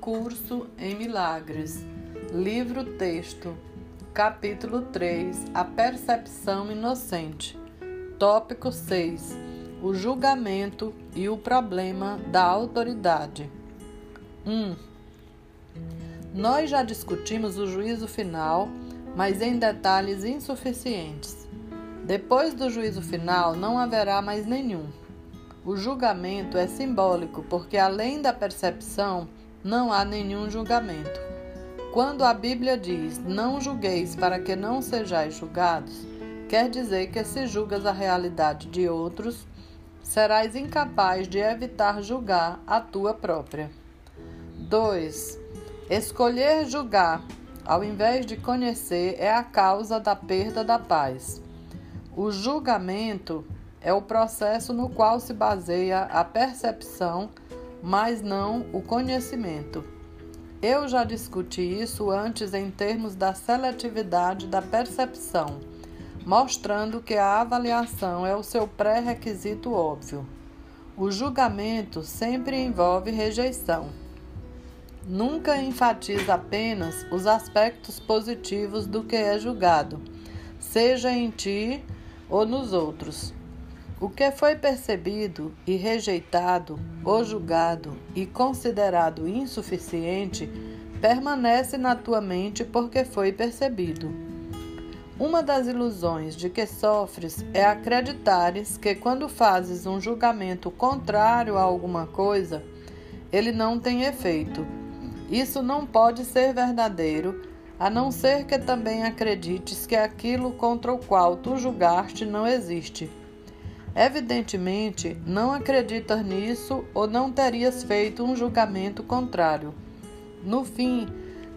Curso em Milagres, livro texto, capítulo 3 A Percepção Inocente, tópico 6 O julgamento e o problema da autoridade. 1. Nós já discutimos o juízo final, mas em detalhes insuficientes. Depois do juízo final, não haverá mais nenhum. O julgamento é simbólico, porque além da percepção, não há nenhum julgamento. Quando a Bíblia diz: Não julgueis para que não sejais julgados, quer dizer que se julgas a realidade de outros, serás incapaz de evitar julgar a tua própria. 2. Escolher julgar ao invés de conhecer é a causa da perda da paz. O julgamento é o processo no qual se baseia a percepção mas não o conhecimento. Eu já discuti isso antes em termos da seletividade da percepção, mostrando que a avaliação é o seu pré-requisito óbvio. O julgamento sempre envolve rejeição. Nunca enfatiza apenas os aspectos positivos do que é julgado, seja em ti ou nos outros. O que foi percebido e rejeitado, ou julgado e considerado insuficiente, permanece na tua mente porque foi percebido. Uma das ilusões de que sofres é acreditares que quando fazes um julgamento contrário a alguma coisa, ele não tem efeito. Isso não pode ser verdadeiro, a não ser que também acredites que aquilo contra o qual tu julgaste não existe. Evidentemente, não acreditas nisso ou não terias feito um julgamento contrário. No fim,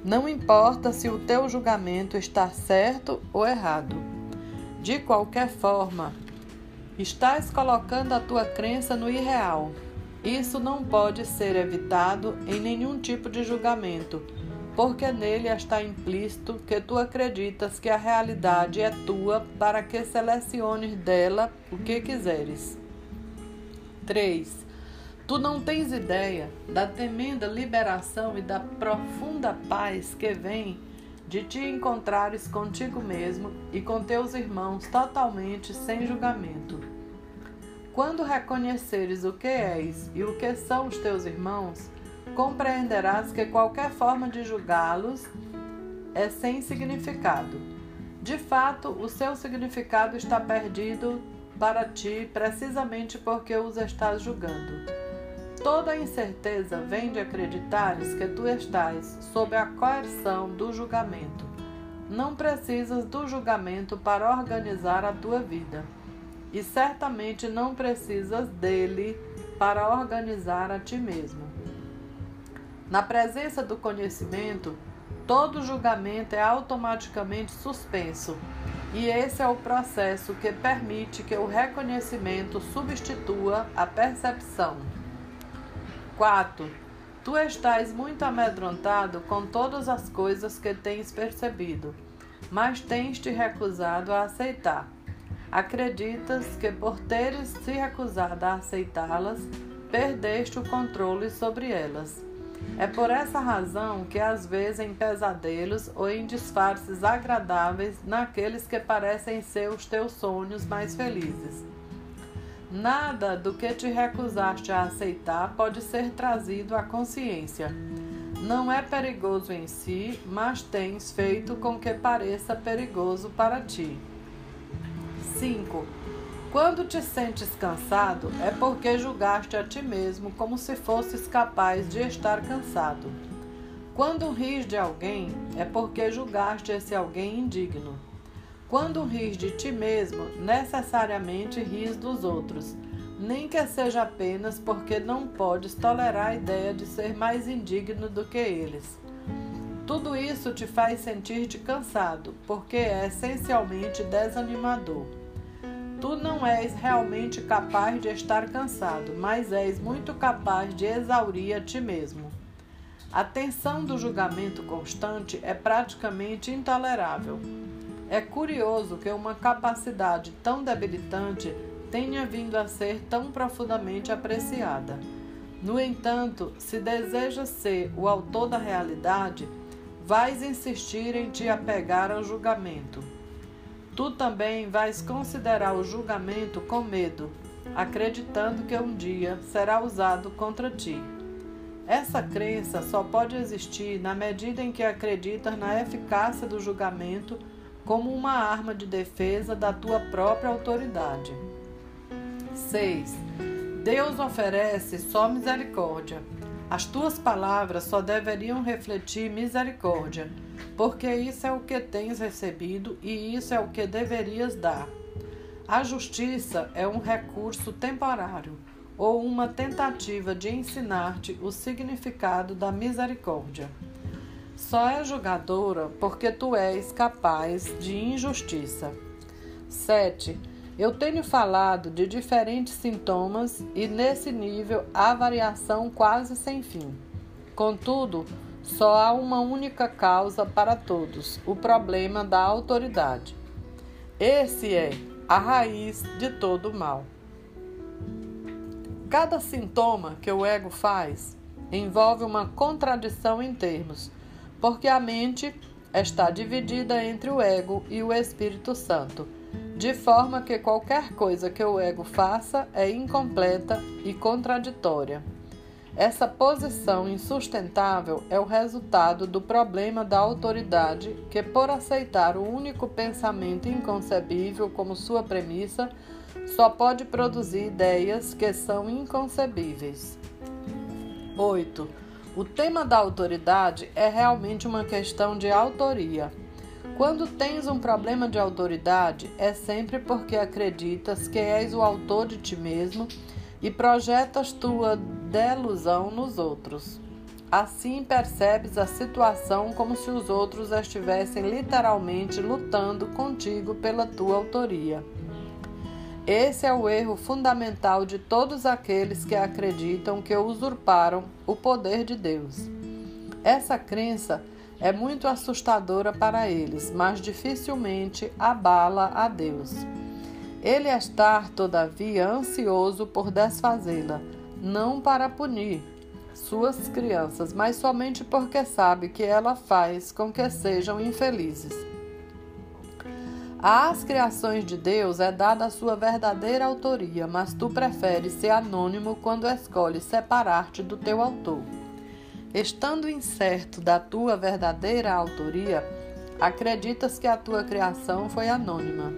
não importa se o teu julgamento está certo ou errado. De qualquer forma, estás colocando a tua crença no irreal. Isso não pode ser evitado em nenhum tipo de julgamento porque nele está implícito que tu acreditas que a realidade é tua para que seleciones dela o que quiseres. 3. Tu não tens ideia da tremenda liberação e da profunda paz que vem de te encontrares contigo mesmo e com teus irmãos totalmente sem julgamento. Quando reconheceres o que és e o que são os teus irmãos, compreenderás que qualquer forma de julgá-los é sem significado. De fato, o seu significado está perdido para ti precisamente porque os estás julgando. Toda incerteza vem de acreditares que tu estás sob a coerção do julgamento. Não precisas do julgamento para organizar a tua vida. E certamente não precisas dele para organizar a ti mesmo. Na presença do conhecimento, todo julgamento é automaticamente suspenso, e esse é o processo que permite que o reconhecimento substitua a percepção. 4. Tu estás muito amedrontado com todas as coisas que tens percebido, mas tens te recusado a aceitar. Acreditas que por teres se recusado a aceitá-las, perdeste o controle sobre elas. É por essa razão que, às vezes, em pesadelos ou em disfarces agradáveis, naqueles que parecem ser os teus sonhos mais felizes. Nada do que te recusaste a aceitar pode ser trazido à consciência. Não é perigoso em si, mas tens feito com que pareça perigoso para ti. 5. Quando te sentes cansado, é porque julgaste a ti mesmo como se fosses capaz de estar cansado. Quando ris de alguém, é porque julgaste esse alguém indigno. Quando ris de ti mesmo, necessariamente ris dos outros, nem que seja apenas porque não podes tolerar a ideia de ser mais indigno do que eles. Tudo isso te faz sentir-te cansado, porque é essencialmente desanimador. Tu não és realmente capaz de estar cansado, mas és muito capaz de exaurir a ti mesmo. A tensão do julgamento constante é praticamente intolerável. É curioso que uma capacidade tão debilitante tenha vindo a ser tão profundamente apreciada. No entanto, se desejas ser o autor da realidade, vais insistir em te apegar ao julgamento. Tu também vais considerar o julgamento com medo, acreditando que um dia será usado contra ti. Essa crença só pode existir na medida em que acreditas na eficácia do julgamento como uma arma de defesa da tua própria autoridade. 6. Deus oferece só misericórdia. As tuas palavras só deveriam refletir misericórdia, porque isso é o que tens recebido e isso é o que deverias dar. A justiça é um recurso temporário ou uma tentativa de ensinar-te o significado da misericórdia. Só é julgadora porque tu és capaz de injustiça. 7. Eu tenho falado de diferentes sintomas e nesse nível há variação quase sem fim. Contudo, só há uma única causa para todos: o problema da autoridade. Esse é a raiz de todo o mal. Cada sintoma que o ego faz envolve uma contradição em termos, porque a mente está dividida entre o ego e o Espírito Santo de forma que qualquer coisa que o ego faça é incompleta e contraditória. Essa posição insustentável é o resultado do problema da autoridade que, por aceitar o único pensamento inconcebível como sua premissa, só pode produzir ideias que são inconcebíveis. 8. O tema da autoridade é realmente uma questão de autoria. Quando tens um problema de autoridade, é sempre porque acreditas que és o autor de ti mesmo e projetas tua delusão nos outros. Assim percebes a situação como se os outros estivessem literalmente lutando contigo pela tua autoria. Esse é o erro fundamental de todos aqueles que acreditam que usurparam o poder de Deus. Essa crença é muito assustadora para eles, mas dificilmente abala a Deus. Ele está, todavia, ansioso por desfazê-la, não para punir suas crianças, mas somente porque sabe que ela faz com que sejam infelizes. Às criações de Deus é dada a sua verdadeira autoria, mas tu preferes ser anônimo quando escolhes separar-te do teu autor. Estando incerto da tua verdadeira autoria, acreditas que a tua criação foi anônima.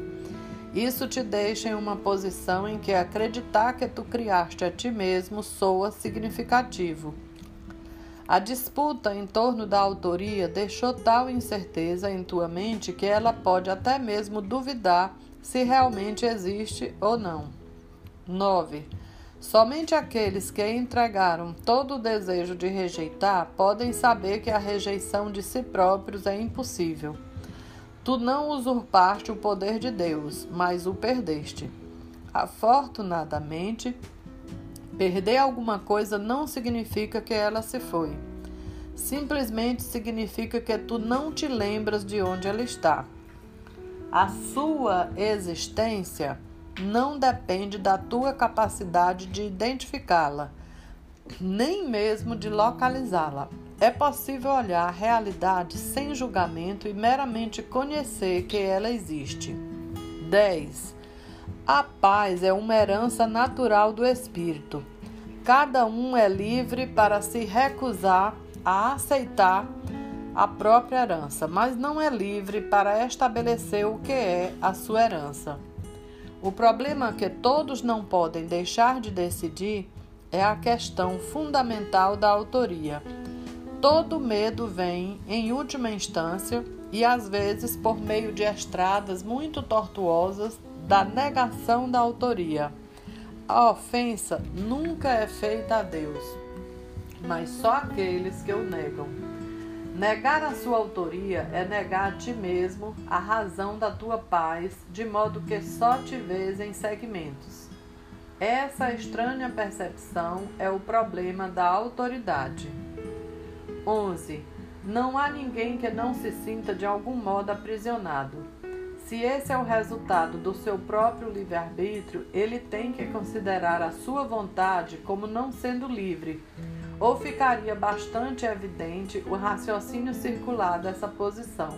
Isso te deixa em uma posição em que acreditar que tu criaste a ti mesmo soa significativo. A disputa em torno da autoria deixou tal incerteza em tua mente que ela pode até mesmo duvidar se realmente existe ou não. 9. Somente aqueles que entregaram todo o desejo de rejeitar podem saber que a rejeição de si próprios é impossível. Tu não usurpaste o poder de Deus, mas o perdeste. Afortunadamente, perder alguma coisa não significa que ela se foi. Simplesmente significa que tu não te lembras de onde ela está. A sua existência não depende da tua capacidade de identificá-la, nem mesmo de localizá-la. É possível olhar a realidade sem julgamento e meramente conhecer que ela existe. 10. A paz é uma herança natural do espírito. Cada um é livre para se recusar a aceitar a própria herança, mas não é livre para estabelecer o que é a sua herança. O problema que todos não podem deixar de decidir é a questão fundamental da autoria. Todo medo vem, em última instância, e às vezes por meio de estradas muito tortuosas, da negação da autoria. A ofensa nunca é feita a Deus, mas só aqueles que o negam. Negar a sua autoria é negar a ti mesmo a razão da tua paz, de modo que só te vês em segmentos. Essa estranha percepção é o problema da autoridade. 11. Não há ninguém que não se sinta de algum modo aprisionado. Se esse é o resultado do seu próprio livre-arbítrio, ele tem que considerar a sua vontade como não sendo livre, ou ficaria bastante evidente o raciocínio circular dessa posição.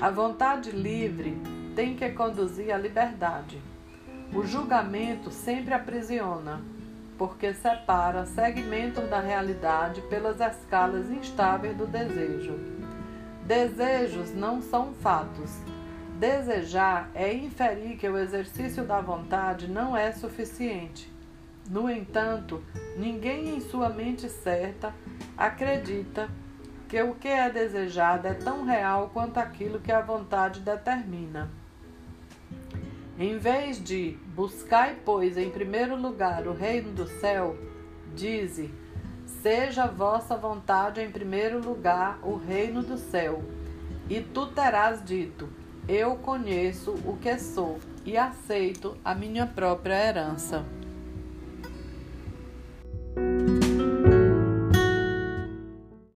A vontade livre tem que conduzir à liberdade. O julgamento sempre aprisiona, porque separa segmentos da realidade pelas escalas instáveis do desejo. Desejos não são fatos Desejar é inferir que o exercício da vontade não é suficiente. No entanto, ninguém em sua mente certa acredita que o que é desejado é tão real quanto aquilo que a vontade determina. Em vez de buscai, pois, em primeiro lugar o reino do céu, dize: seja vossa vontade em primeiro lugar o reino do céu. E tu terás dito: eu conheço o que sou e aceito a minha própria herança. Thank you